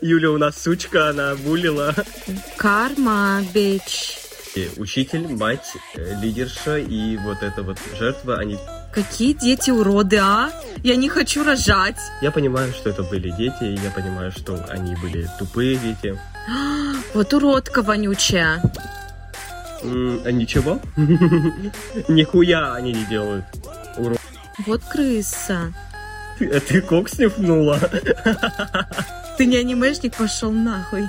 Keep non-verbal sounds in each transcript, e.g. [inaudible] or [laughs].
Юля у нас сучка, она булила. Карма, бич. Учитель, мать, э, лидерша и вот эта вот жертва, они... Какие дети уроды, а? Я не хочу рожать. Я понимаю, что это были дети, и я понимаю, что они были тупые дети. [gasps] Вот уродка вонючая. М, А ничего? [laughs] Нихуя они не делают. Урод. Вот крыса. Ты- а ты кок снюхнула? [laughs] Ты не анимешник, пошел нахуй.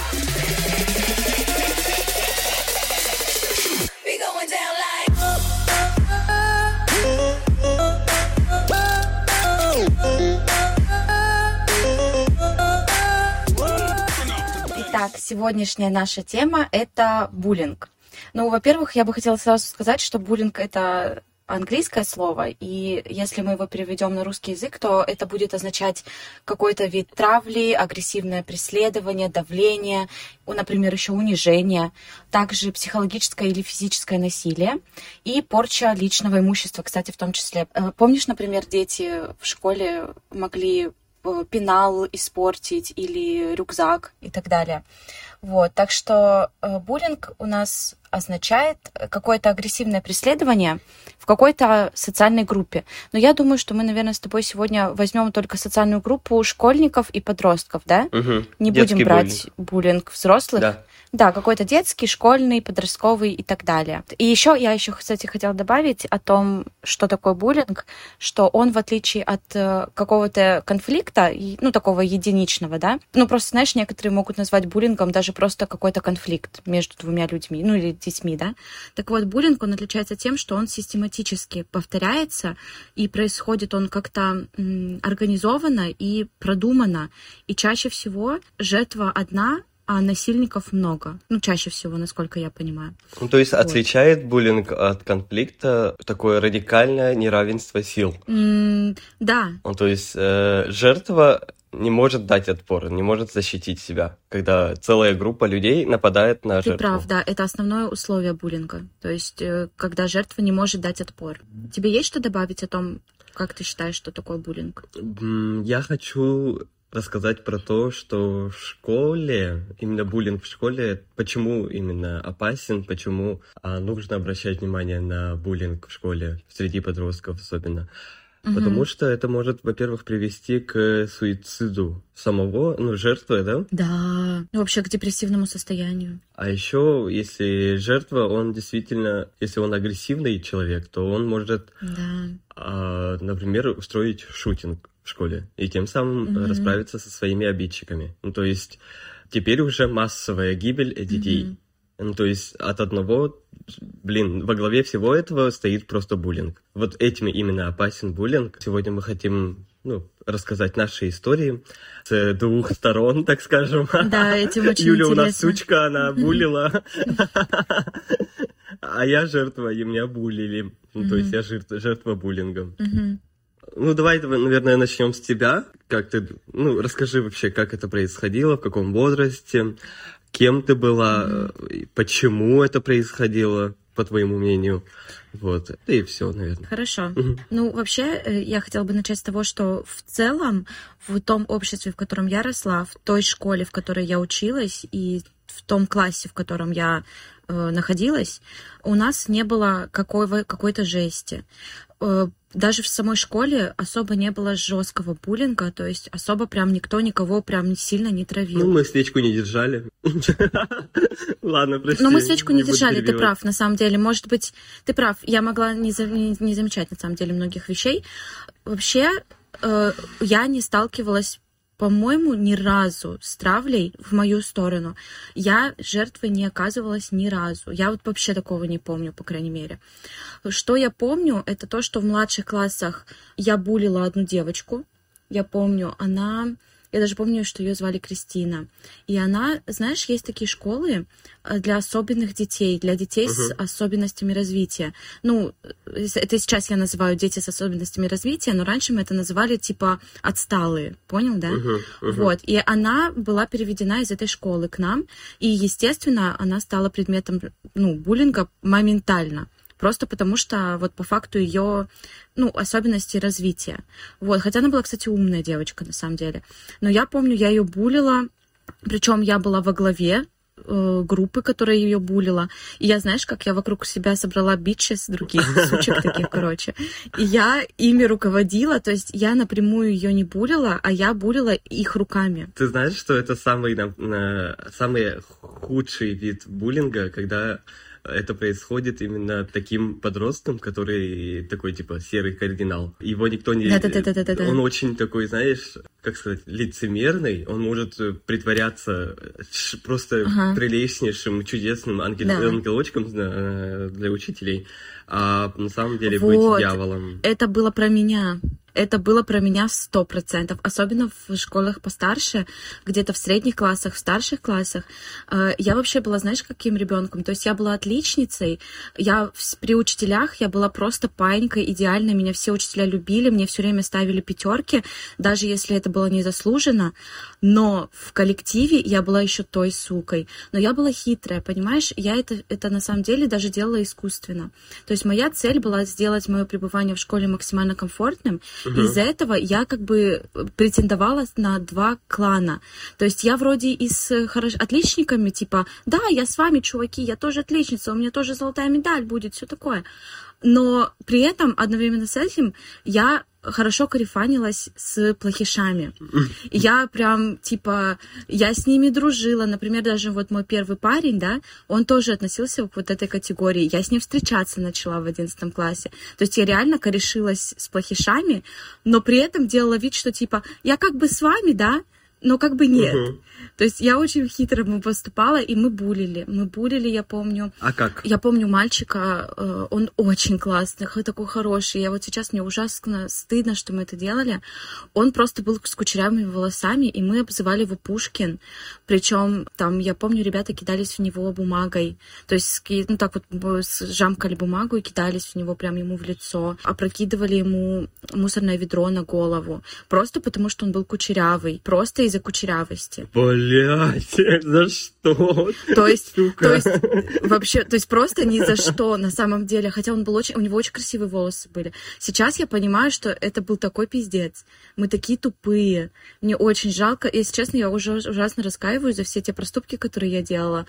Сегодняшняя наша тема — это буллинг. Ну, во-первых, я бы хотела сразу сказать, что буллинг — это английское слово, и если мы его переведем на русский язык, то это будет означать какой-то вид травли, агрессивное преследование, давление, например, еще унижение, также психологическое или физическое насилие и порча личного имущества, кстати, в том числе. Э, Помнишь, например, дети в школе могли пенал испортить или рюкзак и так далее. Вот, так что э, буллинг у нас означает э, какое-то агрессивное преследование в какой-то социальной группе. Но я думаю, что мы, наверное, с тобой сегодня возьмем только социальную группу школьников и подростков, да? Не будем брать буллинг взрослых. Да. Да, какой-то детский, школьный, подростковый и так далее. И еще я еще, кстати, хотела добавить о том, что такое буллинг, что он, в отличие от э, какого-то конфликта, ну, такого единичного, да, ну, просто, знаешь, некоторые могут назвать буллингом даже просто какой-то конфликт между двумя людьми, ну, или детьми, да. Так вот, буллинг, он отличается тем, что он систематически повторяется, и происходит он как-то организованно и продуманно. И чаще всего жертва одна, а насильников много. Ну, чаще всего, насколько я понимаю. Ну, то есть Вот. отличает буллинг от конфликта такое радикальное неравенство сил. М, да, Ну, то есть э, жертва не может дать отпор, не может защитить себя, когда целая группа людей нападает на ты жертву. прав, да, это основное условие буллинга. То есть, э, когда жертва не может дать отпор. Тебе есть что добавить о том, как ты считаешь, что такое буллинг? Я хочу рассказать про то, что в школе, именно буллинг в школе, почему именно опасен, почему а, нужно обращать внимание на буллинг в школе, среди подростков особенно. Потому что это может, во-первых, привести к суициду самого, ну, жертвы, да? Да, ну, вообще к депрессивному состоянию. А еще, если жертва, он действительно, если он агрессивный человек, то он может, Да. а, например, устроить шутинг в школе и тем самым Мгм. расправиться со своими обидчиками. Ну, то есть теперь уже массовая гибель детей. Мгм. Ну, то есть от одного, блин, во главе всего этого стоит просто буллинг. Вот этим именно опасен буллинг. Сегодня мы хотим, ну, рассказать наши истории с двух сторон, так скажем. Да, этим очень Юля у нас интересно. сучка, она булила. А я жертва, и меня булили. Ну, то есть я жертва буллинга. Ну, давай, наверное, начнем с тебя. Как ты, ну, расскажи вообще, как это происходило, в каком возрасте, кем ты была, и почему это происходило, по твоему мнению. Вот, и все, наверное. Хорошо. Мгм. Ну, вообще, э, я хотела бы начать с того, что в целом в том обществе, в котором я росла, в той школе, в которой я училась, и в том классе, в котором я э, находилась, у нас не было какого, какой-то жести. Э, даже в самой школе особо не было жесткого буллинга, то есть особо прям никто никого прям сильно не травил. Ну, мы свечку не держали. [laughs] Ладно, прости. Но мы свечку не держали, ты прав, на самом деле. Может быть, ты прав, я могла не замечать, на самом деле, многих вещей. Вообще, э, я не сталкивалась, по-моему, ни разу с травлей в мою сторону. Я жертвой не оказывалась ни разу. Я вот вообще такого не помню, по крайней мере. Что я помню, это то, что в младших классах я булила одну девочку, я помню, она... Я даже помню, что ее звали Кристина. И она, знаешь, есть такие школы э, для особенных детей, для детей с Мгм. особенностями развития. Ну, это сейчас я называю дети с особенностями развития, но раньше мы это называли типа отсталые. Понял, да? Мгм, мгм. Вот, и она была переведена из этой школы к нам, и, естественно, она стала предметом, ну, буллинга моментально. Просто потому что вот по факту ее, ну, особенности развития. Вот, хотя она была, кстати, умная девочка на самом деле. Но я помню, я ее булила, причем я была во главе э, группы, которая ее булила. И я, знаешь, как я вокруг себя собрала бичес других, [laughs] сучек таких, короче. И я ими руководила, то есть я напрямую ее не булила, а я булила их руками. Ты знаешь, что это самый, на- самый худший вид буллинга, когда это происходит именно таким подростком, который такой, типа, серый кардинал. Его никто не... Да-да-да-да-да-да. Он очень такой, знаешь, как сказать, лицемерный. Он может притворяться просто Ага. прелестнейшим, чудесным ангел- Да. ангелочком э, для учителей, а на самом деле Вот. быть дьяволом. Это было про меня. Это было про меня в сто процентов. Особенно в школах постарше, где-то в средних классах, в старших классах. Э, Я вообще была, знаешь, каким ребенком? То есть я была отличницей. Я при учителях я была просто паинькой идеальной. Меня все учителя любили, мне все время ставили пятерки, даже если это было незаслуженно. Но в коллективе я была еще той сукой. Но я была хитрая, понимаешь? Я это, это на самом деле даже делала искусственно. То есть моя цель была сделать мое пребывание в школе максимально комфортным. И из-за этого я как бы претендовала на два клана. То есть я вроде и с хорош... отличниками, типа, да, я с вами, чуваки, я тоже отличница, у меня тоже золотая медаль будет, все такое. Но при этом одновременно с этим я хорошо карифанилась с плохишами. И Я прям, типа, я с ними дружила. Например, даже вот мой первый парень, да, он тоже относился к вот этой категории. Я с ним встречаться начала в одиннадцатом классе. То есть я реально корешилась с плохишами, но при этом делала вид, что, типа, я как бы с вами, да, но как бы нет. Мгм. То есть я очень хитро ему поступала, и мы булили. Мы булили, я помню, А как? я помню мальчика, э, он очень классный, такой хороший. Я вот сейчас мне ужасно стыдно, что мы это делали. Он просто был с кучерявыми волосами, и мы обзывали его Пушкин. Причем там, я помню, ребята кидались в него бумагой. То есть, ну так вот, жамкали бумагу и кидались в него прям ему в лицо. Опрокидывали ему мусорное ведро на голову. Просто потому, что он был кучерявый. Просто из-за кучерявости. Блять, [laughs] за что? То есть, Сука. то есть вообще, то есть просто ни за что на самом деле. Хотя он был очень, у него очень красивые волосы были. Сейчас я понимаю, что это был такой пиздец. Мы такие тупые. Мне очень жалко. И, если честно, я уже ужасно раскаиваюсь за все те проступки, которые я делала.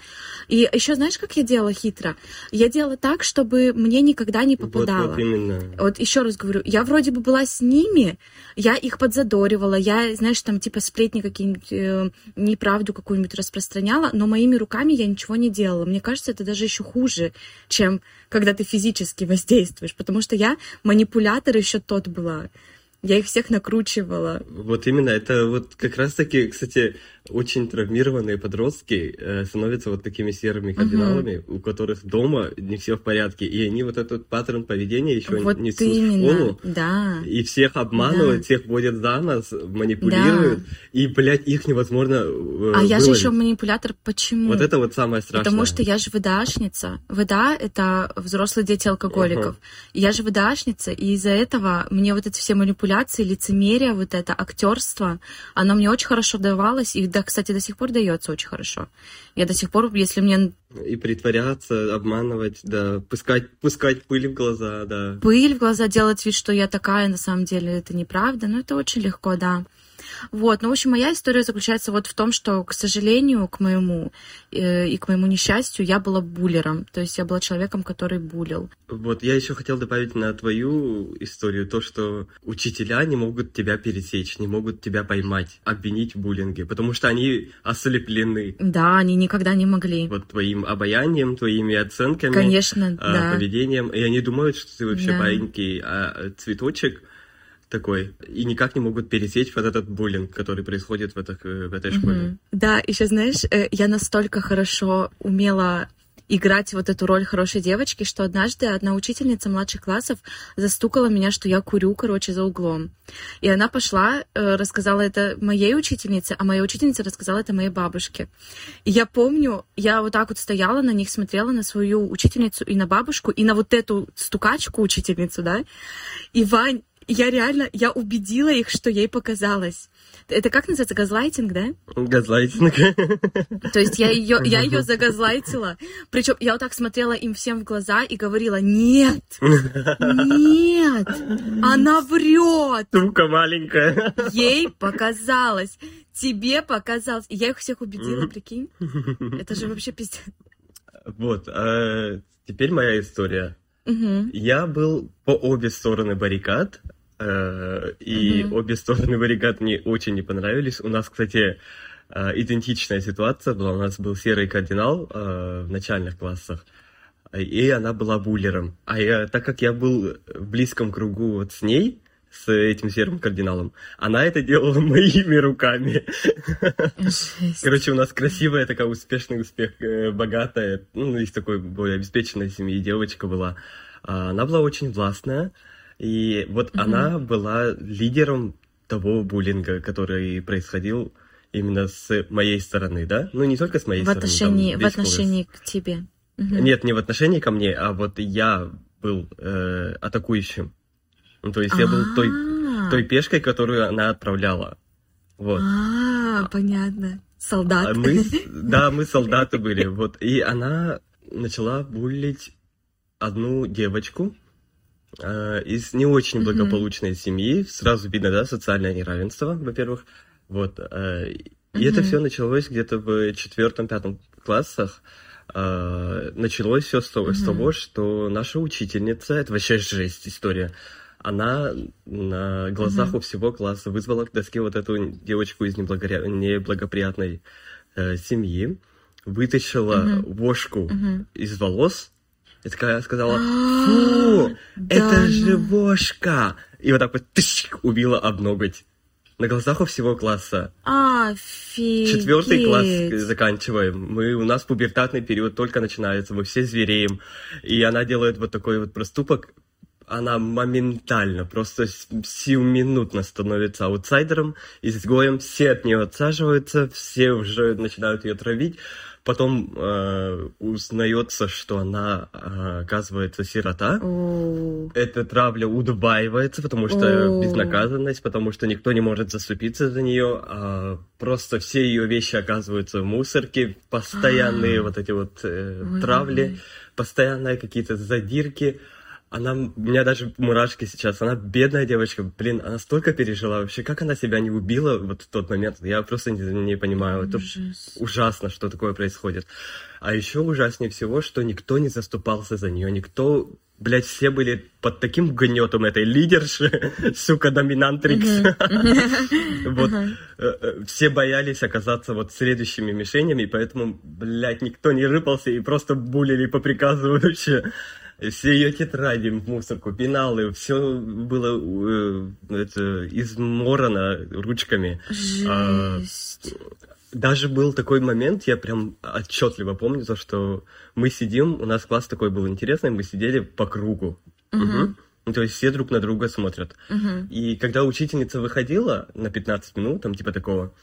И еще знаешь, как я делала хитро? Я делала так, чтобы мне никогда не Вот, попадало. вот именно. Вот еще раз говорю, я вроде бы была с ними, я их подзадоривала, я, знаешь, там типа сплетни какие-нибудь, э, неправду какую-нибудь распространяла, но моими руками я ничего не делала. Мне кажется, это даже еще хуже, чем когда ты физически воздействуешь, потому что я манипулятор еще тот была. Я их всех накручивала. Вот именно, это вот как раз-таки, кстати, очень травмированные подростки э, становятся вот такими серыми кардиналами, у которых дома не все в порядке, и они вот этот паттерн поведения еще вот несут в именно, школу, да. и всех обманывают, Да. всех водят за нас, манипулируют, и, блядь, их невозможно э, А я же выловить. еще манипулятор. Почему? Вот это вот самое страшное. Потому что я же ВДАшница. ВДА — это взрослые дети алкоголиков. И Я же ВДАшница, и из-за этого мне вот эти все манипуляции, лицемерие, вот это актерство, оно мне очень хорошо давалось, и, да, кстати, до сих пор дается очень хорошо. Я до сих пор, если мне И притворяться, обманывать, да, пускать, пускать пыль в глаза, да. пыль в глаза делать вид, что я такая, на самом деле это неправда, но это очень легко, да. Вот, ну, в общем, моя история заключается вот в том, что, к сожалению, к моему э, и к моему несчастью, я была буллером. То есть я была человеком, который булил. Вот я еще хотел добавить на твою историю то, что учителя не могут тебя пересечь, не могут тебя поймать, обвинить в буллинге, потому что они ослеплены Да, они никогда не могли. вот твоим обаянием, твоими оценками, Конечно, а, да. поведением, и они думают, что ты вообще Да. маленький а, цветочек такой, и никак не могут пересечь вот этот буллинг, который происходит в, этих, э, в этой школе. Мгм. Да, еще знаешь, э, я настолько хорошо умела играть вот эту роль хорошей девочки, что однажды одна учительница младших классов застукала меня, что я курю, короче, за углом. И она пошла, э, рассказала это моей учительнице, а моя учительница рассказала это моей бабушке. И я помню, я вот так вот стояла на них, смотрела на свою учительницу и на бабушку, и на вот эту стукачку учительницу, да. И Вань, я реально, я убедила их, что ей показалось. Это как называется, газлайтинг, да? Газлайтинг. То есть я ее, я ее загазлайтила. Причем я вот так смотрела им всем в глаза и говорила, нет, нет, она врет. Тука маленькая. Ей показалось, тебе показалось. И я их всех убедила, прикинь. Это же вообще пиздец. Вот, а теперь моя история. Мгм. Я был по обе стороны баррикад, и Мгм. обе стороны баррикад мне очень не понравились. У нас, кстати, э, идентичная ситуация была. У нас был серый кардинал э, в начальных классах, и она была буллером. А я, так как я был в близком кругу вот с ней, с этим серым кардиналом, она это делала [laughs] моими руками. Жесть. Короче, у нас красивая такая успешный успех, э, богатая, ну, из такой более обеспеченной семьи девочка была. А, Она была очень властная, и вот Мгм. она была лидером того буллинга, который происходил именно с моей стороны, да? Ну, не только с моей В стороны. отношении, в отношении к тебе. Мгм. Нет, не в отношении ко мне, а вот я был э, атакующим. Ну, то есть я был той, А, той пешкой, которую она отправляла. Вот. А, понятно. Солдат. А мы, [laughs] да, мы солдаты были, вот. И она начала буллить одну девочку из не очень благополучной семьи. Сразу видно, да, социальное неравенство, во-первых. Вот. э, и это Мгм. все началось где-то в четвертом-пятом классах. Э, началось все с, того- с Мгм. того, что наша учительница, это вообще жесть история, она на глазах Мгм. у всего класса вызвала к доске вот эту девочку из неблагоря- неблагоприятной э, семьи, вытащила Мгм. вошку Мгм. из волос и такая сказала, [gasps] фу, это же ну. вошка! И вот так вот тыщ, убила об ноготь. На глазах у всего класса. Офигеть. Четвертый класс заканчиваем. Мы, у нас пубертатный период только начинается, мы все звереем. И она делает вот такой вот проступок. Она моментально, просто сиюминутно становится аутсайдером, изгоем, все от нее отсаживаются, все уже начинают ее травить. Потом э, узнается, что она, э, оказывается, сирота. О, Эта травля удваивается, потому что О. безнаказанность, потому что никто не может заступиться за нее, а просто все ее вещи оказываются в мусорке, постоянные А. вот эти вот э, Ой, травли, постоянные какие-то задирки. Она, у меня даже мурашки сейчас, она бедная девочка, блин, она столько пережила вообще, как она себя не убила вот в тот момент, я просто не, не понимаю, это ужас. ужасно, что такое происходит. А еще ужаснее всего, что никто не заступался за нее, никто, блядь, все были под таким гнетом этой лидерши, [laughs] сука, доминантрикс. [laughs] Вот, э, э, все боялись оказаться вот следующими мишенями, поэтому, блядь, никто не рыпался и просто булили по приказу вообще. Все ее тетради в мусорку, пеналы, все было э, это, изморано ручками. А, Жесть. Даже был такой момент, я прям отчетливо помню, то, что мы сидим, у нас класс такой был интересный, мы сидели по кругу. Мгм. Ну, То есть все друг на друга смотрят. Мгм. И когда учительница выходила на 15 минут, там типа такого,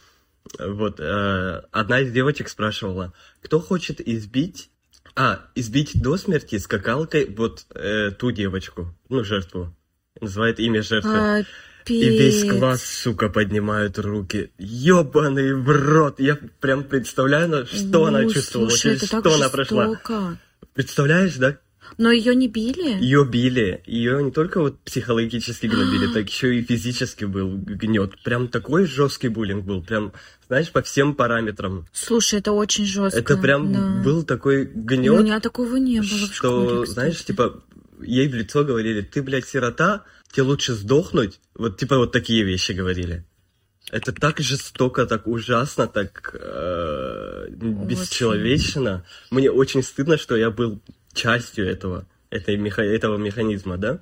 вот, э, одна из девочек спрашивала, кто хочет избить, а, избить до смерти скакалкой вот э, ту девочку, ну, жертву. Называет имя жертвы. И весь класс, сука, поднимают руки. Ёбаный в рот. Я прям представляю, что она Ну, чувствовала, слушай, через что она прошла. жестоко. Представляешь, да? Но ее не били? Ее били. Ее не только вот психологически гнобили, [gasps] так еще и физически был гнет. Прям такой жесткий буллинг был. Прям, знаешь, по всем параметрам. Слушай, это очень жестко. Это прям да. был такой У гнет, меня такого не было в что, школе, кстати. знаешь, типа, ей в лицо говорили, ты, блядь, сирота, тебе лучше сдохнуть. Вот, типа, вот такие вещи говорили. Это так жестоко, так ужасно, так э, бесчеловечно. Мне очень стыдно, что я был частью этого, этой меха- этого механизма, да?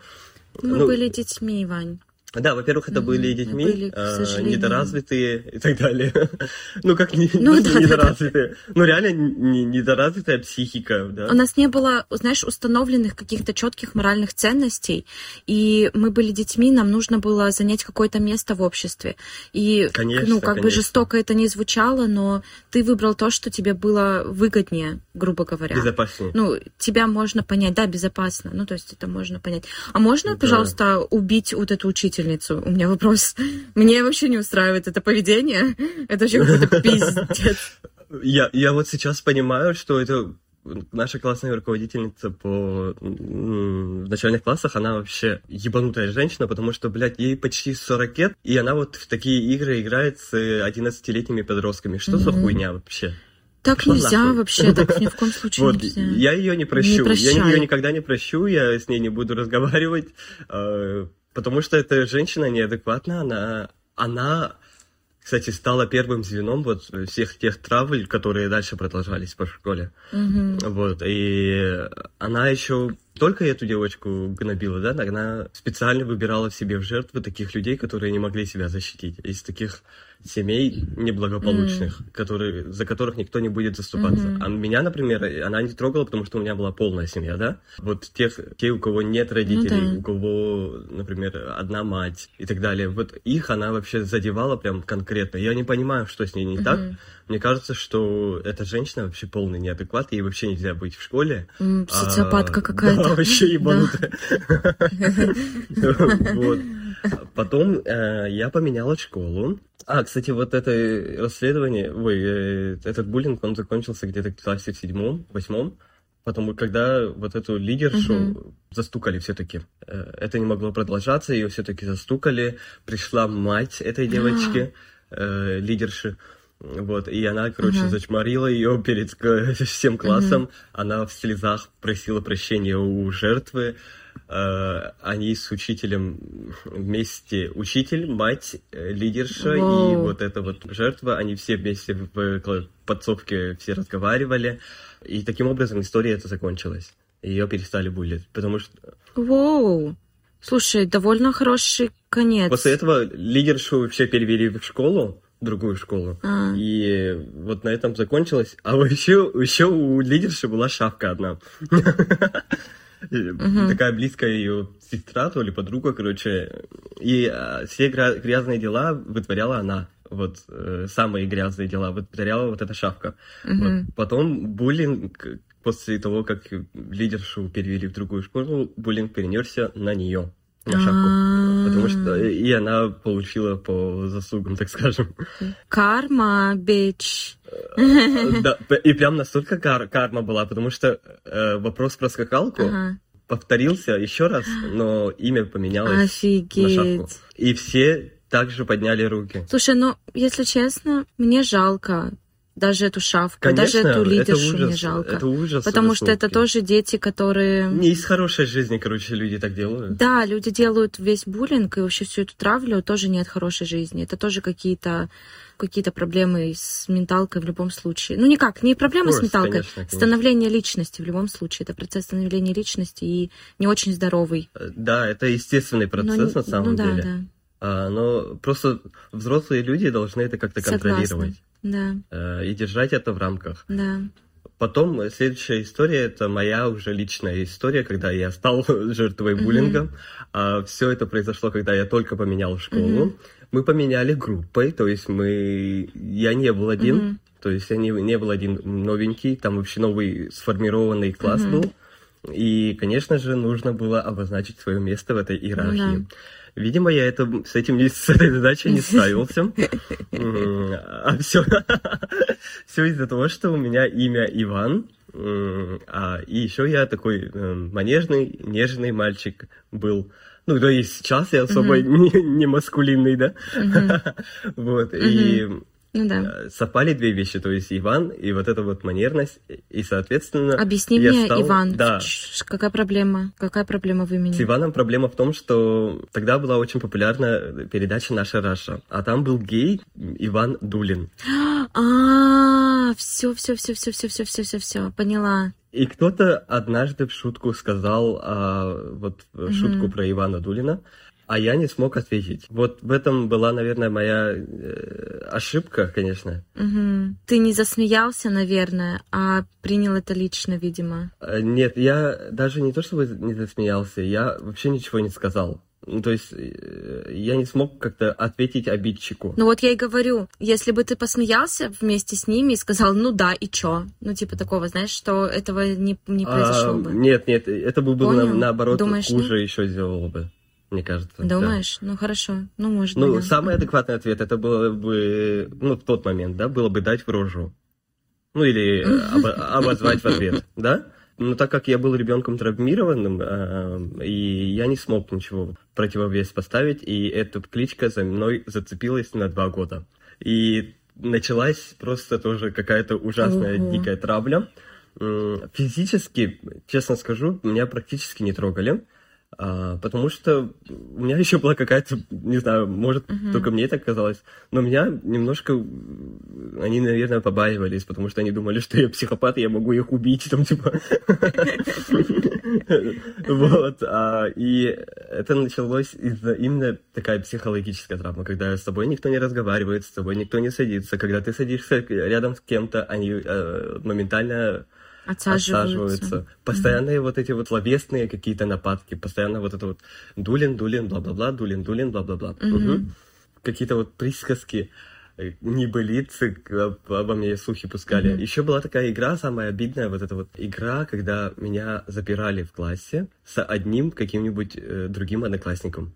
Мы Ну, были детьми, Вань. Да, во-первых, это были детьми, Были, э, недоразвитые и так далее. [laughs] Ну, как не, Ну, да, да, недоразвитые. Ну, реально не- недоразвитая психика, да. У нас не было, знаешь, установленных каких-то четких моральных ценностей, и мы были детьми, нам нужно было занять какое-то место в обществе. И, Конечно, ну, как бы конечно. жестоко это не звучало, но ты выбрал то, что тебе было выгоднее, грубо говоря. Безопаснее. Ну, тебя можно понять, да, безопасно. Ну, то есть это можно понять. А можно, Да. пожалуйста, убить вот эту учительницу? У меня вопрос. Мне вообще не устраивает это поведение. Это вообще какой-то пиздец. Я, я вот сейчас понимаю, что это наша классная руководительница по в начальных классах, она вообще ебанутая женщина, потому что, блядь, ей почти 40 лет, и она вот в такие игры играет с 11-летними подростками. Что за Мгм. хуйня вообще? Так Пошла нельзя нахуй. вообще, [laughs] так ни в коем случае Вот, нельзя. я ее не прощу. я прощай. ее никогда не прощу, я с ней не буду разговаривать, э, потому что эта женщина неадекватна, она, она, кстати, стала первым звеном вот всех тех травель, которые дальше продолжались по школе. Мгм. Вот, и она еще только эту девочку гнобила, да, она специально выбирала в себе в жертвы таких людей, которые не могли себя защитить, из таких семей неблагополучных, которые, за которых никто не будет заступаться. Мгм. А меня, например, она не трогала, потому что у меня была полная семья, да. Вот тех, те, у кого нет родителей, Ну да. у кого, например, одна мать и так далее, вот их она вообще задевала прям конкретно. Я не понимаю, что с ней не так. Мгм. Мне кажется, что эта женщина вообще полный неадекват, ей вообще нельзя быть в школе. М, Социопатка А, какая-то. Да, вообще ебанутая. [laughs] Вот. Потом э, я поменяла школу. А, кстати, вот это расследование, ой, э, этот буллинг, он закончился где-то в классе в седьмом, восьмом. Потому когда вот эту лидершу Мгм. застукали все-таки. Это не могло продолжаться, ее все-таки застукали. Пришла мать этой девочки, э, лидерши. Вот, и она, короче, Мгм. зачморила ее перед э, всем классом. Она в слезах просила прощения у жертвы. Э, Они с учителем вместе, учитель, мать, э, лидерша и Вау. вот эта вот жертва, они все вместе в подсобке все разговаривали. И таким образом история эта закончилась. Ее перестали буллить, потому что Воу. Слушай, довольно хороший конец. после этого лидершу вообще перевели в школу, в другую школу. А. И вот на этом закончилось. А еще, еще у лидерши была шапка одна. [laughs] И Такая близкая ее сестра, то ли подруга, короче. И а, все гря- грязные дела вытворяла она. Вот э, самые грязные дела вытворяла вот эта шапка. Мгм. Вот. Потом буллинг, после того, как лидершу перевели в другую школу, буллинг перенесся на нее, на шапку. Потому что и она получила по заслугам, так скажем. Карма, бич. Да, п- и прям настолько кар- карма была, потому что э, вопрос про скакалку Ага. повторился еще раз, но имя поменялось на шапку. Офигеть. И все также подняли руки. Слушай, ну, если честно, мне жалко даже эту шавку, Конечно, даже эту это лидершу ужас, мне жалко. это ужас. потому что это тоже дети, которые... Не из хорошей жизни, короче, люди так делают. Да, люди делают весь буллинг и вообще всю эту травлю тоже не от хорошей жизни. Это тоже какие-то какие-то проблемы с менталкой в любом случае. Ну, никак, не проблемы с course, менталкой, конечно, конечно. становление личности в любом случае. Это процесс становления личности и не очень здоровый. Э, Да, это естественный процесс Но не- на самом ну, деле. да. А, но просто взрослые люди должны это как-то контролировать. Да, э, и держать это в рамках. да. Потом э, следующая история это моя уже личная история, когда я стал [laughs] жертвой Мгм. буллинга. А, все это произошло, когда я только поменял школу. Мгм. Мы поменяли группой, то есть мы я не был один, Мгм. то есть я не, не был один новенький, там вообще новый сформированный класс Мгм. был. И, конечно же, нужно было обозначить свое место в этой иерархии. Ну Видимо, я это, с этим с этой задачей не справился. А все, [laughs] все из-за того, что у меня имя Иван. А, и еще я такой э, манежный, нежный мальчик был. Ну, да и сейчас я особо [laughs] не, не маскулинный, да? [laughs] Вот, и Ну да. э, совпали две вещи, то есть Иван и вот эта вот манерность, и, соответственно... Объясни я мне, стал- Иван, Да, какая проблема? Какая проблема в имени? с Иваном проблема в том, что тогда была очень популярна передача «Наша Раша», а там был гей Иван Дулин. А, все, все, все, все, все, все, все, все, все, поняла. И кто-то однажды в шутку сказал а, вот э, шутку про Ивана Дулина. А я не смог ответить. Вот в этом была, наверное, моя э, ошибка, конечно. Мгм. Ты не засмеялся, наверное, а принял это лично, видимо. Э, Нет, я даже не то чтобы не засмеялся, я вообще ничего не сказал. Ну, то есть э, я не смог как-то ответить обидчику. Ну вот я и говорю, если бы ты посмеялся вместе с ними и сказал, ну да, и чё? Ну типа такого, знаешь, что этого не, не произошло А, бы. Нет, нет, это бы было на- наоборот Думаешь, хуже еще сделало бы, мне кажется. да. Думаешь? Ну хорошо, ну может Ну, да. самый адекватный ответ это было бы, ну, в тот момент, да, было бы дать в рожу. Ну, или [laughs] обо- обозвать в ответ, да? Но так как я был ребенком травмированным, э, и я не смог ничего противовес поставить, и эта кличка за мной зацепилась на два года. И началась просто тоже какая-то ужасная Ого. дикая травля. Физически, честно скажу, меня практически не трогали. А, потому что у меня [laughs] еще была какая-то, не знаю, может, только мне так казалось, но меня немножко, м, они, наверное, побаивались, потому что они думали, что я психопат, и я могу их убить, там, типа. [laughs] Вот, а, и это началось из-за именно такая психологическая травма, когда с тобой никто не разговаривает, с тобой никто не садится, когда ты садишься рядом с кем-то, они э, моментально Отсаживаются. отсаживаются. Постоянные вот эти вот словесные какие-то нападки, постоянно вот это вот дулин, дулин, бла-бла-бла, дулин, дулин, бла-бла-бла. Мгм. Какие-то вот присказки, э, небылицы об- обо мне слухи пускали. Еще была такая игра, самая обидная, вот эта вот игра, когда меня запирали в классе с одним каким-нибудь э, другим одноклассником,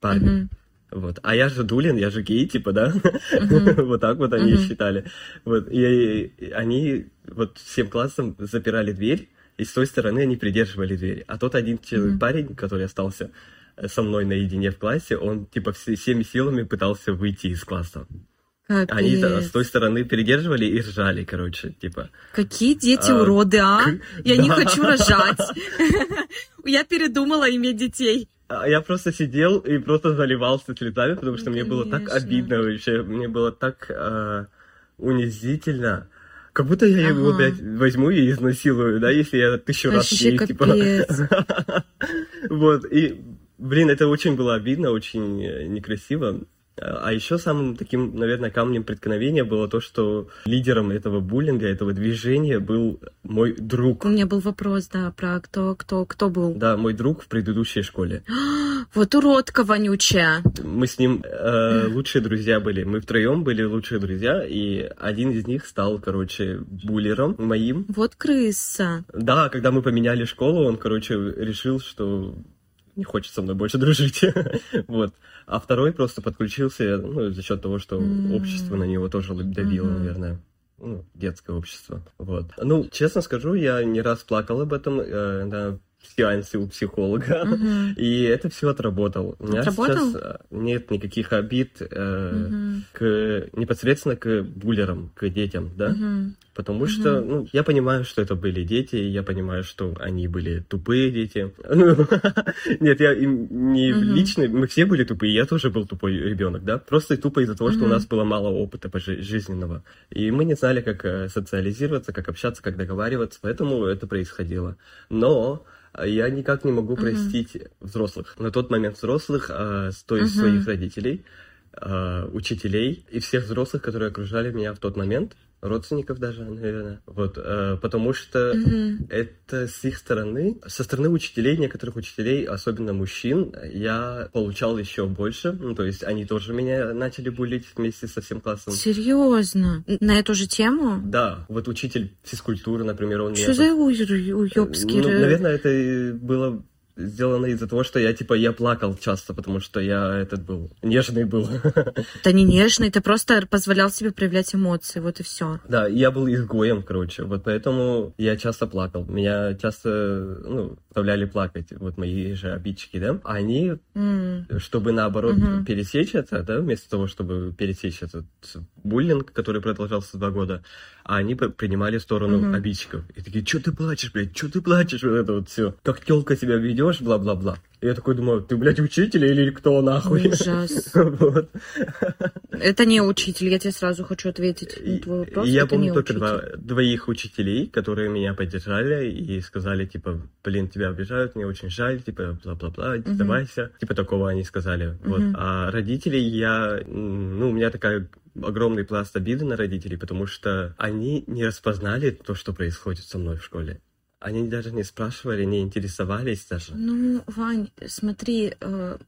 парнем. Вот. А я же Дулин, я же гей, типа, да? [laughs] Вот так вот они считали. Вот. И и они вот всем классом запирали дверь, и с той стороны они придерживали дверь. А тот один человек, парень, который остался э, со мной наедине в классе, он типа все- всеми силами пытался выйти из класса. Они да, Капец. с той стороны придерживали и ржали, короче, типа. Какие дети А, уроды, а? к- Я не да. хочу рожать. [laughs] [laughs] Я передумала иметь детей. А Я просто сидел и просто заливался слезами, потому что мне было так обидно вообще, мне было так а, унизительно. Как будто я его, Ага. блядь, возьму и изнасилую, да, если я тысячу раз Вообще гей, типа. капец. [laughs] Вот, и, блин, это очень было обидно, очень э, некрасиво. А еще самым таким, наверное, камнем преткновения было то, что лидером этого буллинга, этого движения был мой друг. У меня был вопрос, да, про кто, кто, кто был. Да, мой друг в предыдущей школе. [gasps] Вот уродка вонючая. Мы с ним э, лучшие друзья были. Мы втроем были лучшие друзья, и один из них стал, короче, буллером моим. Вот крыса. Да, когда мы поменяли школу, он, короче, решил, что не хочет со мной больше [laughs] дружить. [laughs] вот. А второй просто подключился, ну, за счет того, что М. общество на него тоже давило, Мгм. наверное. Ну, детское общество. Вот. Ну, честно скажу, я не раз плакал об этом э, на сеансе у психолога. Мгм. [laughs] И это все отработал. У меня Отработал? сейчас э, нет никаких обид э, Мгм. к непосредственно к буллерам, к детям, да? Мгм. Потому что, ну, я понимаю, что это были дети, я понимаю, что они были тупые дети. [laughs] Нет, я не лично, мы все были тупые, я тоже был тупой ребенок, да? Просто тупо из-за того, что у нас было мало опыта жизненного. И мы не знали, как э, социализироваться, как общаться, как договариваться, поэтому это происходило. Но э, я никак не могу простить взрослых. На тот момент взрослых, с- то есть своих родителей, э, учителей и всех взрослых, которые окружали меня в тот момент, родственников даже, наверное. Вот, э, потому что Мгм. это с их стороны, со стороны учителей, некоторых учителей, особенно мужчин, я получал еще больше. Ну, то есть они тоже меня начали булить вместе со всем классом. Серьезно? На эту же тему? Да, вот учитель физкультуры, например, он Что меня... за уебский Ну, наверное, это было сделано из-за того, что я, типа, я плакал часто, потому что я этот был, нежный был. [laughs] Да не нежный, ты просто позволял себе проявлять эмоции, вот и все. Да, я был изгоем, короче, вот поэтому я часто плакал. Меня часто, ну, заставляли плакать, вот мои же обидчики, да. Они, чтобы наоборот Мгм. пересечь это, да, вместо того, чтобы пересечь этот буллинг, который продолжался два года, они п- принимали сторону Мгм. обидчиков. И такие, что ты плачешь, блядь, что ты плачешь, вот это вот все. Как телка себя ведет, даешь, бла-бла-бла. И я такой думаю, ты, блядь, учитель или кто нахуй? Ужас. [laughs] Вот. Это не учитель, я тебе сразу хочу ответить на твой вопрос. И я это помню только учитель. два, двоих учителей, которые меня поддержали и сказали, типа, блин, тебя обижают, мне очень жаль, типа, бла-бла-бла, сдавайся. Типа такого они сказали. Вот. Мгм. А родителей я, ну, у меня такая огромный пласт обиды на родителей, потому что они не распознали то, что происходит со мной в школе. Они даже не спрашивали, не интересовались даже. Ну, Вань, смотри, э,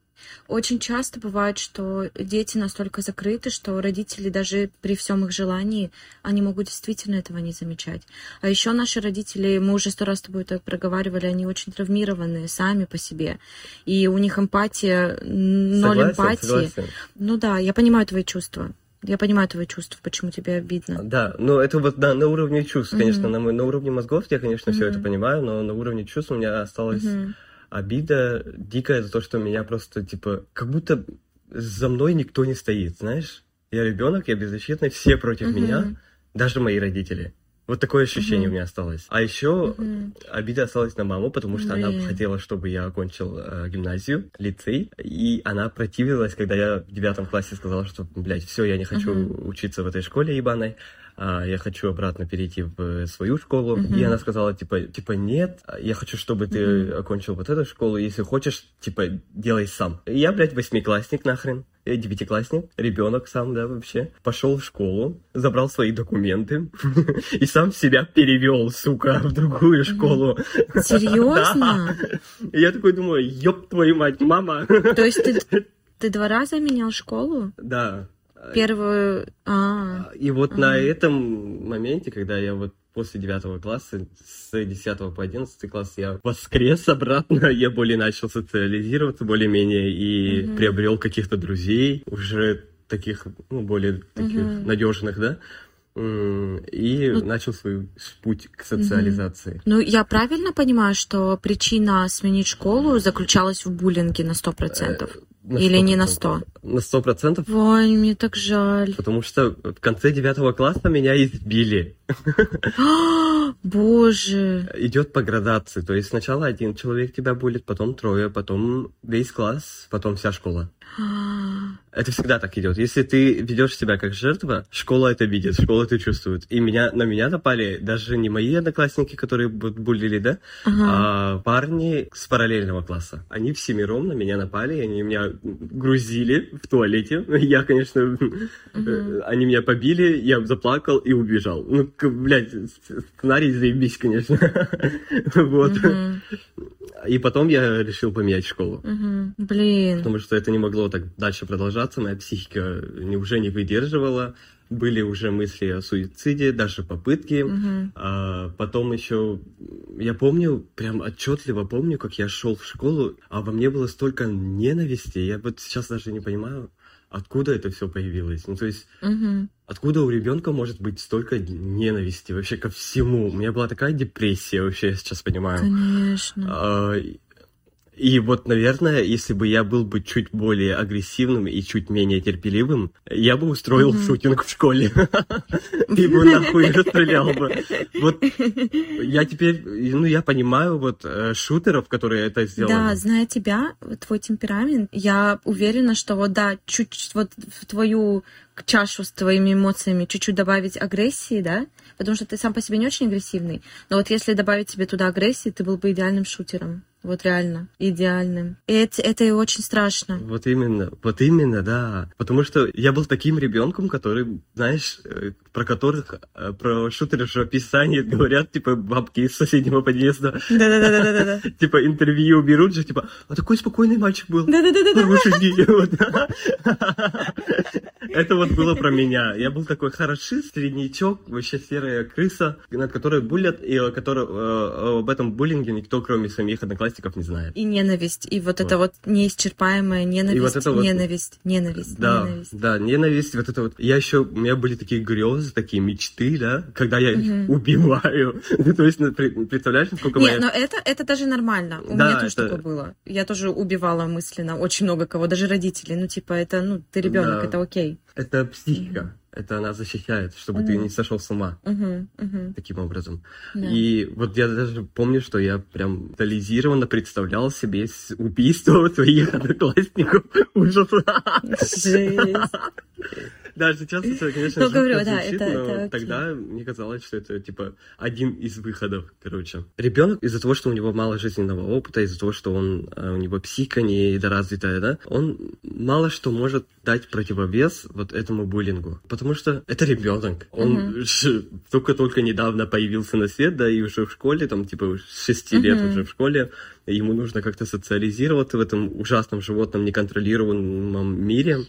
очень часто бывает, что дети настолько закрыты, что родители даже при всем их желании, они могут действительно этого не замечать. А еще наши родители, мы уже сто раз с тобой это проговаривали, они очень травмированные сами по себе. И у них эмпатия, ноль Согласен, эмпатии. согласен. Ну да, я понимаю твои чувства. Я понимаю твои чувства, почему тебе обидно. Да, но это вот да, на уровне чувств, Мгм. конечно, на, на уровне мозгов я, конечно, все это понимаю, но на уровне чувств у меня осталось Мгм. обида дикая за то, что меня просто, типа, как будто за мной никто не стоит, знаешь? Я ребенок, я беззащитный, все против Мгм. меня, даже мои родители. Вот такое ощущение Мгм. у меня осталось. А еще Мгм. обида осталась на маму, потому что она Блин. хотела, чтобы я окончил э, гимназию, лицей, и она противилась, когда я в девятом классе сказала, что, блядь, все, я не хочу Мгм. учиться в этой школе ебаной, я хочу обратно перейти в э, свою школу. Мгм. И она сказала, типа, типа, нет, я хочу, чтобы ты Мгм. окончил вот эту школу, если хочешь, типа, делай сам. И я, блядь, восьмиклассник нахрен. Я девятиклассник, ребенок сам, да, вообще. Пошел в школу, забрал свои документы [laughs] и сам себя перевел, сука, в другую школу. Серьезно? [laughs] Я такой думаю, ёб твою мать, мама. То есть ты, [laughs] ты два раза менял школу? Да. Первую... А, И вот на Ага. этом моменте, когда я вот после девятого класса, с 10 по 11 класс, я воскрес обратно, [laughs] я более начал социализироваться более-менее и Мгм. приобрел каких-то друзей, уже таких, ну, более таких Мгм. надежных, да, и Ну- начал свой путь к социализации. Ну, я правильно понимаю, что причина сменить школу заключалась в буллинге на 100%? На Или не на 100%. На сто процентов, Вань, мне так жаль. потому что в конце девятого класса меня избили. [gasps] Боже. идет по градации. То есть сначала один человек тебя булит, потом трое, потом весь класс, потом вся школа. [gasps] Это всегда так идет. Если ты ведешь себя как жертва, школа это видит, школа это чувствует. И меня, на меня напали даже не мои одноклассники, которые бу- булили, да, Ага. а парни с параллельного класса. Они всемиром на меня напали, они меня грузили в туалете. [laughs] Я, конечно, [laughs] э, они меня побили, я заплакал и убежал. Ну, блядь, сценарий заебись, конечно. [laughs] Вот. Мгм. И потом я решил поменять школу. Мгм. Блин. Потому что это не могло так дальше продолжаться, моя психика уже не выдерживала. Были уже мысли о суициде, даже попытки. Мгм. А потом еще, я помню, прям отчетливо помню, как я шел в школу, а во мне было столько ненависти. Я вот сейчас даже не понимаю, откуда это все появилось. Ну, то есть, Мгм. откуда у ребенка может быть столько ненависти вообще ко всему? У меня была такая депрессия, вообще, я сейчас понимаю. Конечно. А, И вот, наверное, если бы я был бы чуть более агрессивным и чуть менее терпеливым, я бы устроил Мгм. шутинг в школе. [laughs] И бы нахуй расстрелял бы. Вот я теперь, ну, я понимаю вот э, шутеров, которые это Да, сделали. зная тебя, твой темперамент, я уверена, что вот да, чуть вот в твою чашу с твоими эмоциями чуть-чуть добавить агрессии, да, потому что ты сам по себе не очень агрессивный, но вот если добавить тебе туда агрессии, ты был бы идеальным шутером. Вот реально, идеальным. И это, это и очень страшно. Вот именно, вот именно, да. Потому что я был таким ребенком, который, знаешь, э, про которых, э, про шутеров же в описании говорят, типа, бабки из соседнего подъезда. Да-да-да-да-да. [laughs] Типа интервью берут же, типа, а такой спокойный мальчик был. Да-да-да-да. Это вот было про меня. Я был такой хорошист, среднячок, вообще серая крыса, над которой булят, и о которой, э, об этом буллинге никто, кроме самих одноклассников, не знает. И ненависть, и вот Вот. это вот неисчерпаемая ненависть, вот это вот- ненависть, ненависть, Да, ненависть. да, ненависть, вот это вот. Я еще, у меня были такие грезы, такие мечты, да, когда я их Мгм. убиваю. [laughs] Ну, То есть, ну, представляешь, насколько Не, моя... но это, это даже нормально. У Да, меня тоже это- такое было. Я тоже убивала мысленно очень много кого, даже родителей. Ну, типа, это, ну, ты ребенок, Да. это окей. Это психика. Это она защищает, чтобы ты Мгм. не сошел с ума Мгм, мгм. таким образом. Да. И вот я даже помню, что я прям детализированно представлял себе убийство [laughs] своих одноклассников. [laughs] Ужас. Жесть. Да, сейчас это, конечно, Ну, говорю, да, звучит, это- но это тогда мне казалось, что это, типа, один из выходов, короче. Ребенок из-за того, что у него мало жизненного опыта, из-за того, что он, э, у него психика недоразвитая, да, он мало что может дать противовес вот этому буллингу. Потому что это ребенок. Он [laughs] ж только-только недавно появился на свет, да, и уже в школе, там, типа, с шести лет Мгм. уже в школе, ему нужно как-то социализироваться в этом ужасном животном неконтролируемом мире.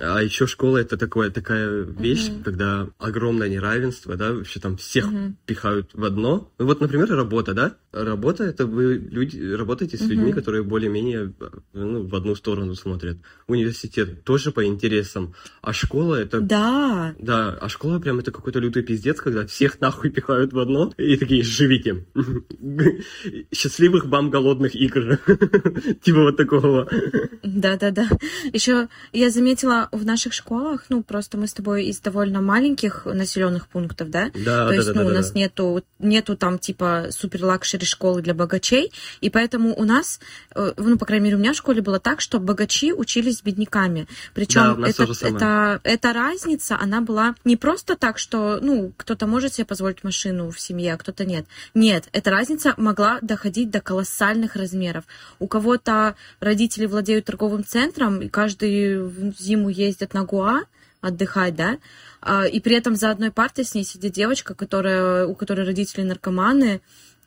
А еще школа это такое, такая вещь, Мгм. когда огромное неравенство, да, вообще там всех Мгм. пихают в одно. Ну вот, например, работа, да? Работа это вы люди работаете с людьми, Мгм. которые более-менее ну, в одну сторону смотрят. Университет тоже по интересам. А школа это Да, да, а школа прям это какой-то лютый пиздец, когда всех нахуй пихают в одно и такие, живите. [laughs] Счастливых вам голодных игр. [laughs] Типа вот такого. Да, да, да. Еще я заметила в наших школах, ну, просто мы с тобой из довольно маленьких населенных пунктов, да? Да, То да, есть, да, ну, да, у да, нас да. нету, нету там типа супер luxury школы для богачей, и поэтому у нас, э, ну, по крайней мере, у меня в школе было так, что богачи учились с бедняками. Да, Причем нас это, это, эта разница, она была не просто так, что, ну, кто-то может себе позволить машину в семье, а кто-то нет. Нет, эта разница могла доходить до колоссальных размеров. У кого-то родители владеют торговым центром, и каждую зиму ездят на Гуа отдыхать, да, А, и при этом за одной партой с ней сидит девочка, которая, у которой родители наркоманы,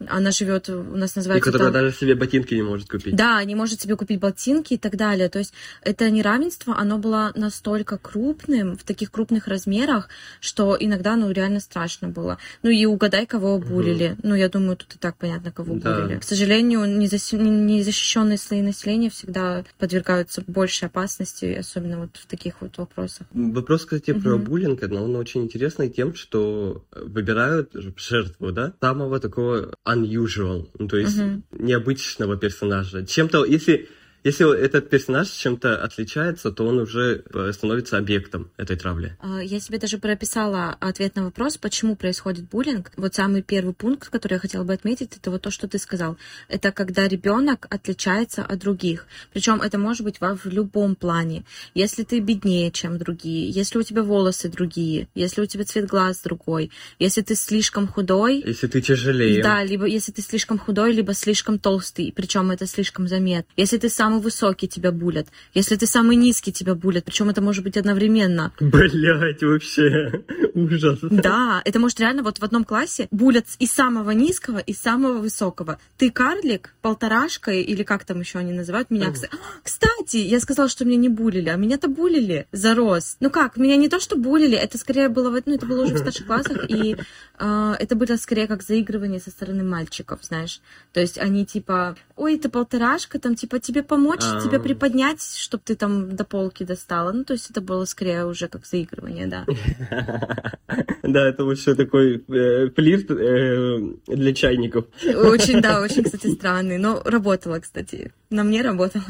она живет, у нас И называется... которая там- даже себе ботинки не может купить. да, не может себе купить ботинки и так далее. То есть это неравенство, оно было настолько крупным, в таких крупных размерах, что иногда, ну, реально страшно было. Ну и угадай, кого булили. Ну, я думаю, тут и так понятно, кого Да. булили. К сожалению, незащищенные слои населения всегда подвергаются большей опасности, особенно вот в таких вот вопросах. Вопрос, кстати, про Мгм. буллинг, но он очень интересный тем, что выбирают жертву, да, самого такого unusual, ну, то есть Мгм. необычного персонажа. Чем-то, если, если этот персонаж чем-то отличается, то он уже э, становится объектом этой травли. А, Я себе даже прописала ответ на вопрос, почему происходит буллинг. Вот самый первый пункт, который я хотела бы отметить, это вот то, что ты сказал. Это когда ребенок отличается от других. Причем это может быть во- в любом плане. Если ты беднее, чем другие, если у тебя волосы другие, если у тебя цвет глаз другой, если ты слишком худой, Если ты тяжелее. да, либо если ты слишком худой, либо слишком толстый, причем это слишком заметно. Если ты самый высокий, тебя булят. Если ты самый низкий, тебя булят. Причем это может быть одновременно. Блять, вообще [laughs] ужас. Да, это может реально вот в одном классе булят и самого низкого, и самого высокого. Ты карлик, полторашка, или как там еще они называют меня. Кс- А, Кстати, я сказала, что меня не булили, а меня-то булили за рост. Ну как, меня не то, что булили, это скорее было, в- ну это было уже в старших классах, и а, это было скорее как заигрывание со стороны мальчиков, знаешь. То есть они типа, ой, ты полторашка, там типа тебе помочь, А. тебя приподнять, чтобы ты там до полки достала. Ну то есть это было скорее уже как заигрывание, да. [laughs] Да, это вообще такой э, флирт э, для чайников. Очень, да, очень, кстати, странный. Но работала, кстати. На мне работала.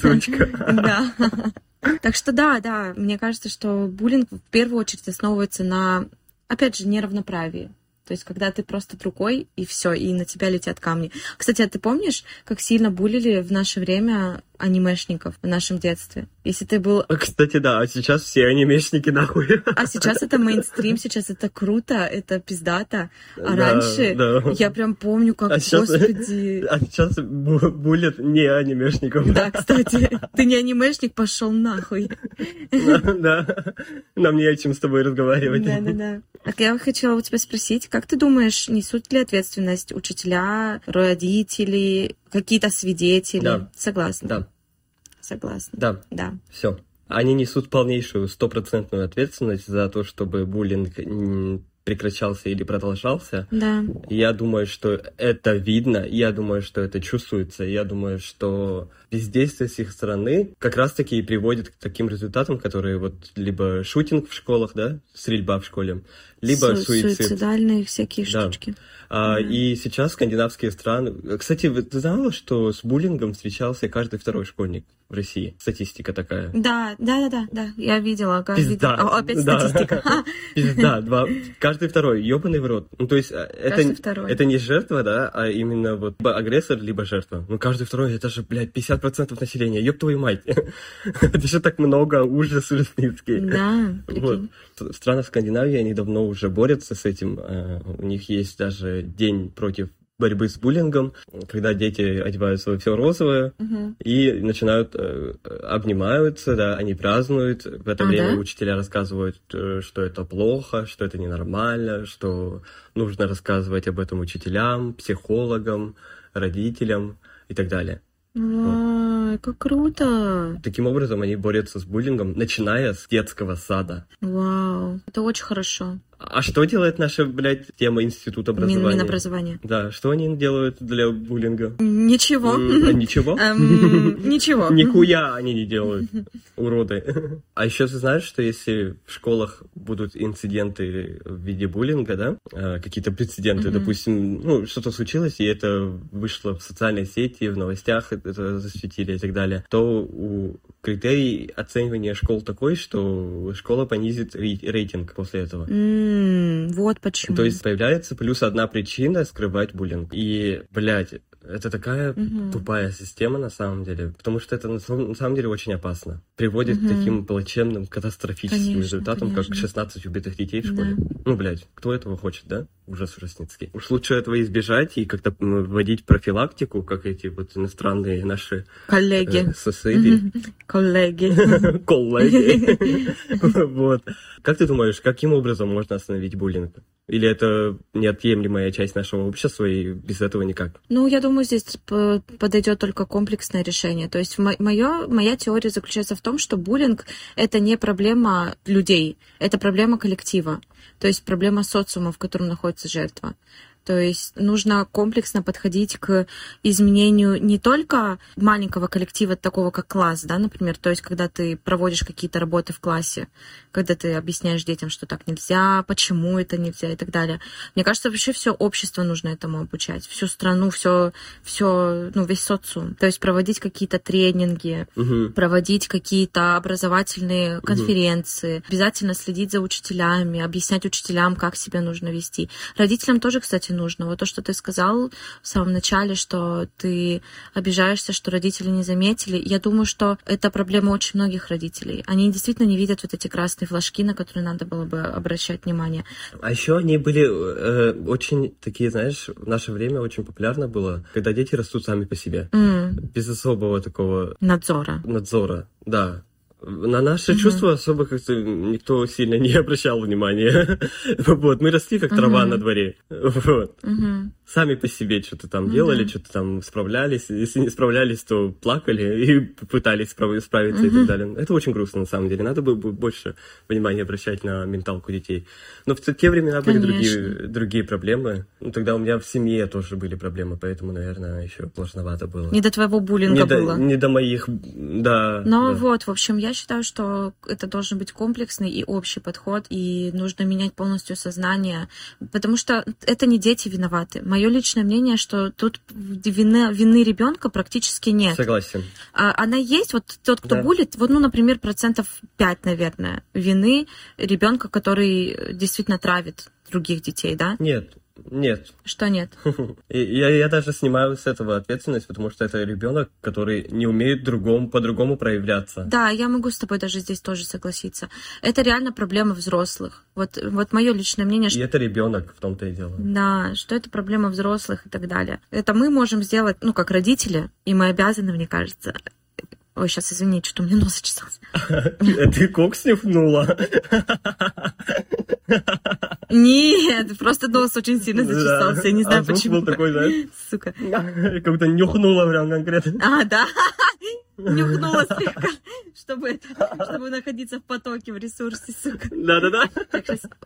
Сучка. [laughs] Да. Так что да, да, мне кажется, что буллинг в первую очередь основывается на, опять же, неравноправии. То есть, когда ты просто другой, и все, и на тебя летят камни. Кстати, а ты помнишь, как сильно булили в наше время анимешников в нашем детстве? Если ты был... А, Кстати, да, а сейчас все анимешники нахуй. А сейчас это мейнстрим, сейчас это круто, это пиздато. А Да, раньше да. я прям помню, как, А сейчас- господи... [laughs] А сейчас бу- булят не анимешников. Да, кстати, ты не анимешник, пошел нахуй. [laughs] Да, нам не о чем с тобой разговаривать. Да, да, да. Так я хотела у тебя спросить, как ты думаешь, несут ли ответственность учителя, родители, какие-то свидетели? Да. Согласна. Да, Согласна. да, Да. все. Они несут полнейшую стопроцентную ответственность за то, чтобы буллинг прекращался или продолжался. Да. Я думаю, что это видно, я думаю, что это чувствуется, я думаю, что бездействие с их стороны как раз-таки и приводит к таким результатам, которые вот либо шутинг в школах, да, стрельба в школе, либо Су- суицид. Суицидальные всякие Да. штучки. А, Мгм. И сейчас скандинавские страны... Кстати, ты знала, что с буллингом встречался каждый второй школьник? В России. Статистика такая. Да, да, да, да, да. Я видела, как Пизда. О, опять Да. статистика. [laughs] Пизда, два. Каждый второй, ебаный в рот. Ну, то есть, Каждый это, это не жертва, да, а именно вот либо агрессор, либо жертва. Ну, каждый второй, это же, блядь, 50% населения. Ёб твою мать. [laughs] Это же так много, ужас ужасницкий. Да, Вот. странах Скандинавии они давно уже борются с этим. А, У них есть даже день против борьбы с буллингом, когда дети одеваются все розовое Мгм. и начинают э, обнимаются, да, они празднуют. В это А, время да? учителя рассказывают, э, что это плохо, что это ненормально, что нужно рассказывать об этом учителям, психологам, родителям и так далее. Вау, как круто. Таким образом, они борются с буллингом, начиная с детского сада. Вау, это очень хорошо. А что делает наша, блядь, тема института Мин- образования? Минобразование. Да, что они делают для буллинга? Ничего. А Ничего? [laughs] Эм, [laughs] Ничего. Нихуя они не делают, уроды. А еще ты знаешь, что если в школах будут инциденты в виде буллинга, да, э, какие-то прецеденты, допустим, ну, что-то случилось, и это вышло в социальной сети, в новостях это засветили и так далее, то у критерий оценивания школ такой, что школа понизит рей- рейтинг после этого. Вот почему. То есть появляется плюс одна причина скрывать буллинг. И, блядь, это такая Мгм. тупая система на самом деле, потому что это на самом, на самом деле очень опасно. Приводит Мгм. к таким плачевным, катастрофическим Конечно, результатам, как конечно. 16 убитых детей в Да. школе. Ну, блядь, кто этого хочет, да? Ужас ужасницкий. Уж лучше этого избежать и как-то вводить профилактику, как эти вот иностранные наши Коллеги. э, соседи. Коллеги. [laughs] Коллеги. [laughs] Вот. Как ты думаешь, каким образом можно остановить буллинг? Или это неотъемлемая часть нашего общества, и без этого никак? Ну, я думаю, здесь подойдет только комплексное решение. То есть мо- моё- моя теория заключается в том, что буллинг — это не проблема людей, это проблема коллектива. То есть проблема социума, в котором находится жертва. То есть нужно комплексно подходить к изменению не только маленького коллектива, такого как класс, да, например, то есть когда ты проводишь какие-то работы в классе, когда ты объясняешь детям, что так нельзя, почему это нельзя и так далее. Мне кажется, вообще все общество нужно этому обучать, всю страну, все, все, ну, весь социум. То есть проводить какие-то тренинги, Мгм. проводить какие-то образовательные конференции, обязательно следить за учителями, объяснять учителям, как себя нужно вести. Родителям тоже, кстати, нужно. Вот то, что ты сказал в самом начале, что ты обижаешься, что родители не заметили. Я думаю, что это проблема очень многих родителей. Они действительно не видят вот эти красные флажки, на которые надо было бы обращать внимание. А еще они были э, очень такие, знаешь, в наше время очень популярно было, когда дети растут сами по себе, М, без особого такого надзора. надзора. Да. На наши чувства особо как-то никто сильно не [laughs] обращал внимания. [laughs] Вот, мы росли как трава Мгм. на дворе. [laughs] Вот. Мгм. Сами по себе что-то там Мгм. делали, что-то там справлялись. Если не справлялись, то плакали и пытались справ- справиться и Мгм. так далее. Это очень грустно, на самом деле. Надо было бы больше внимания обращать на менталку детей. Но в те времена были другие, другие проблемы. Ну, тогда у меня в семье тоже были проблемы, поэтому, наверное, еще сложновато было. Не до твоего буллинга не, до, было. не до моих, да. Но да. вот, в общем, я считаю, что это должен быть комплексный и общий подход, и нужно менять полностью сознание, потому что это не дети виноваты. Мое личное мнение, что тут вины, вины ребенка практически нет. Согласен. А она есть, вот тот, кто Да. булит, вот, ну, например, процентов 5, наверное, вины ребенка, который действительно травит других детей, да? Нет, нет. Что нет? [laughs] И Я, я даже снимаю с этого ответственность, потому что это ребенок, который не умеет другому, по-другому проявляться. Да, я могу с тобой даже здесь тоже согласиться. Это реально проблема взрослых. Вот, вот мое личное мнение, И что это ребенок в том-то и дело. Да, что это проблема взрослых и так далее. Это мы можем сделать, ну, как родители, и мы обязаны, мне кажется. Ой, сейчас извини, что-то у меня нос зачесался. [laughs] Ты кок снюхнула? [laughs] Нет, просто нос очень сильно зачесался, я не знаю а почему. был такой, знаешь, [laughs] Сука. как будто нюхнула прям конкретно. А, да. Нюхнула [laughs] слегка, чтобы, это, чтобы находиться в потоке, в ресурсе, сука. Да-да-да.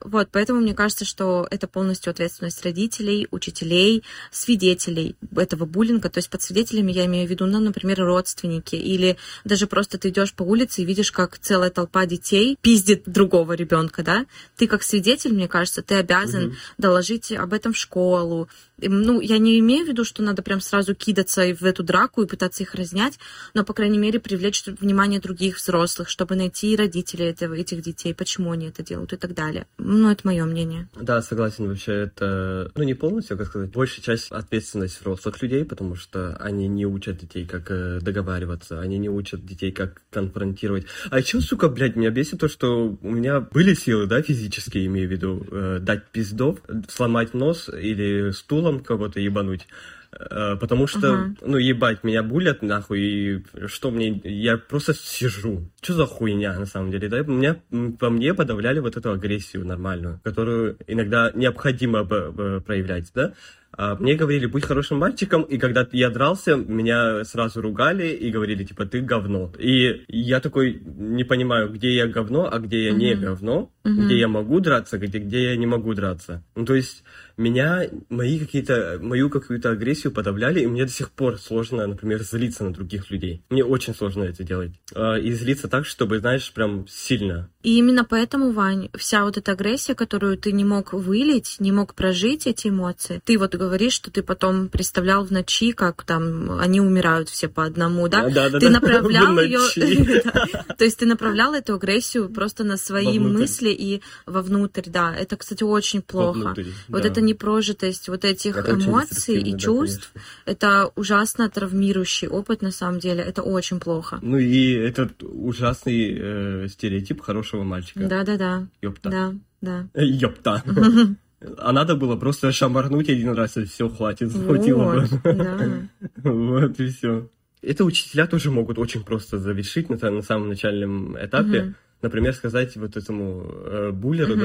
Вот, поэтому мне кажется, что это полностью ответственность родителей, учителей, свидетелей этого буллинга. То есть под свидетелями я имею в виду, ну, например, родственники. Или даже просто ты идешь по улице и видишь, как целая толпа детей пиздит другого ребенка, да? Ты как свидетель, мне кажется, ты обязан Мгм. доложить об этом в школу, Ну, я не имею в виду, что надо прям сразу кидаться в эту драку и пытаться их разнять, но, по крайней мере, привлечь внимание других взрослых, чтобы найти родителей этого, этих детей, почему они это делают и так далее. Ну, это мое мнение. Да, согласен, вообще это, ну не полностью, как сказать, большая часть ответственность взрослых людей, потому что они не учат детей, как э, договариваться, они не учат детей, как конфронтировать. А еще, сука, блядь, меня бесит то, что у меня были силы, да, физические, имею в виду, э, дать пиздов, сломать нос или стулом кого-то ебануть. Э, Потому что, Ага. ну, ебать, меня булят, нахуй, и что мне, я просто сижу. Что за хуйня, на самом деле, да? Меня, по мне подавляли вот эту агрессию нормальную, которую иногда необходимо проявлять, да? А мне говорили, будь хорошим мальчиком, и когда я дрался, меня сразу ругали и говорили, типа, ты говно. И я такой не понимаю, где я говно, а где я не говно, где я могу драться, где, где я не могу драться. Ну, то есть меня, мои какие-то, мою какую-то агрессию подавляли, и мне до сих пор сложно, например, злиться на других людей. Мне очень сложно это делать. А, И злиться так, чтобы, знаешь, прям сильно. И именно поэтому, Вань, вся вот эта агрессия, которую ты не мог вылить, не мог прожить эти эмоции, ты вот говоришь, что ты потом представлял в ночи, как там они умирают все по одному, да? Да-да-да. Ты направлял [laughs] В ее, [laughs] то есть ты направлял эту агрессию просто на свои мысли и вовнутрь, да. Это, кстати, очень плохо. Вот да. это непрожитость вот этих эмоций и да, чувств, это ужасно травмирующий опыт, на самом деле. Это очень плохо. Ну и этот ужасный э, стереотип хорошего мальчика. Да-да-да. Ёпта. Да, да. Э, Ёпта. [laughs] А надо было просто шамарнуть один раз, и все, хватит, хватило бы. Вот, да. Вот и все. Это учителя тоже могут очень просто завершить на, на самом начальном этапе. Мгм. Например, сказать вот этому э, буллеру, Мгм.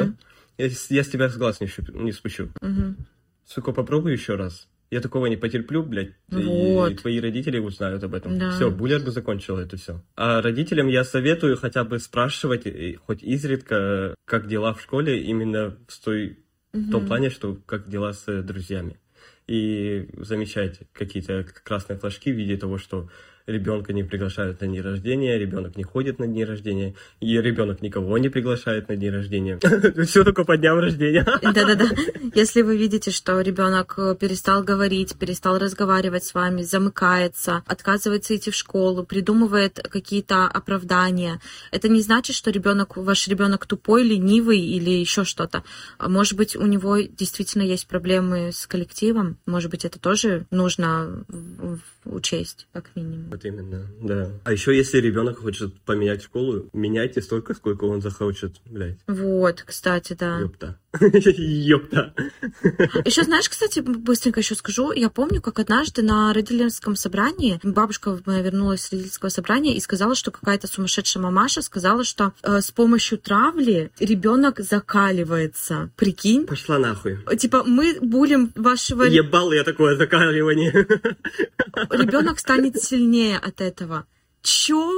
да, я, с- я с тебя с глаз не, щуп- не спущу. Мгм. Сука, попробуй еще раз. Я такого не потерплю, блядь, и- Вот. и твои родители узнают об этом. Да. Все, буллер бы закончил это все. А родителям я советую хотя бы спрашивать, и- хоть изредка, как дела в школе, именно в той в том плане, что как дела с друзьями. И замечать какие-то красные флажки в виде того, что ребенка не приглашают на дни рождения, ребенок не ходит на дни рождения, и ребенок никого не приглашает на дни рождения. [laughs] Все только по дням рождения. [laughs] Да-да-да. Если вы видите, что ребенок перестал говорить, перестал разговаривать с вами, замыкается, отказывается идти в школу, придумывает какие-то оправдания, это не значит, что ребенок, ваш ребенок тупой, ленивый или еще что-то. А Может быть, у него действительно есть проблемы с коллективом. Может быть, это тоже нужно учесть, как минимум. Вот именно, да. А еще если ребенок хочет поменять школу, меняйте столько, сколько он захочет, блядь. Вот, кстати, да. Ёпта. [laughs] Ёпта. Еще знаешь, кстати, быстренько еще скажу, я помню, как однажды на родительском собрании бабушка моя вернулась с родительского собрания и сказала, что какая-то сумасшедшая мамаша сказала, что э, с помощью травли ребенок закаливается. Прикинь? Пошла нахуй. Типа, мы булим вашего Ебал я такое закаливание. [laughs] ребенок станет сильнее от этого. Чё?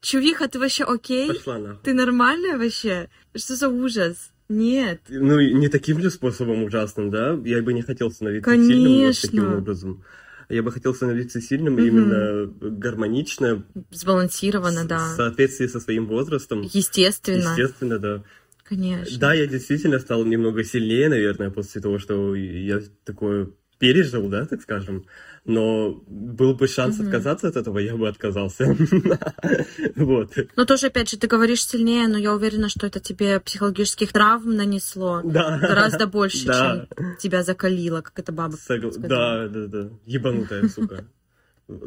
Чувиха, ты вообще окей? Пошла нахуй. Ты нормальная вообще? Что за ужас? Нет. Ну, не таким же способом ужасным, да? Я бы не хотел становиться сильным вот таким Конечно. образом. Я бы хотел становиться сильным Мгм. именно гармонично, Сбалансированно, в да. соответствии со своим возрастом. Естественно. Естественно, да. Конечно. Да, я действительно стал немного сильнее, наверное, после того, что я такое пережил, да, так скажем. Но был бы шанс Мгм. отказаться от этого, я бы отказался. [laughs] Вот. Но тоже, опять же, ты говоришь сильнее, но я уверена, что это тебе психологических травм нанесло Да. гораздо больше, Да. чем тебя закалило, как это баба Согла-. Да, да, да. Ебанутая, сука.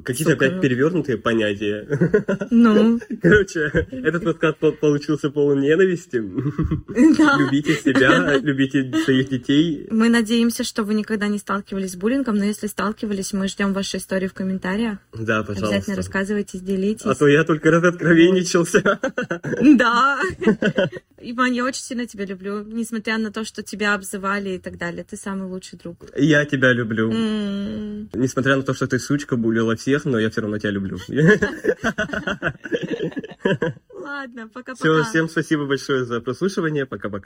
Какие-то опять перевернутые понятия. Ну, [laughs] Короче, этот подкаст по- получился полон ненависти. да. Любите себя, любите своих детей. Мы надеемся, что вы никогда не сталкивались с буллингом, но если сталкивались, мы ждем ваши истории в комментариях. Да, Обязательно пожалуйста. рассказывайтесь, делитесь. А то я только раз откровенничался. Да. [laughs] Иван, я очень сильно тебя люблю, несмотря на то, что тебя обзывали и так далее. Ты самый лучший друг. Я тебя люблю. Несмотря на то, что ты сучка, булила всех, но я все равно тебя люблю. Ладно, пока-пока. Все, всем спасибо большое за прослушивание. Пока-пока.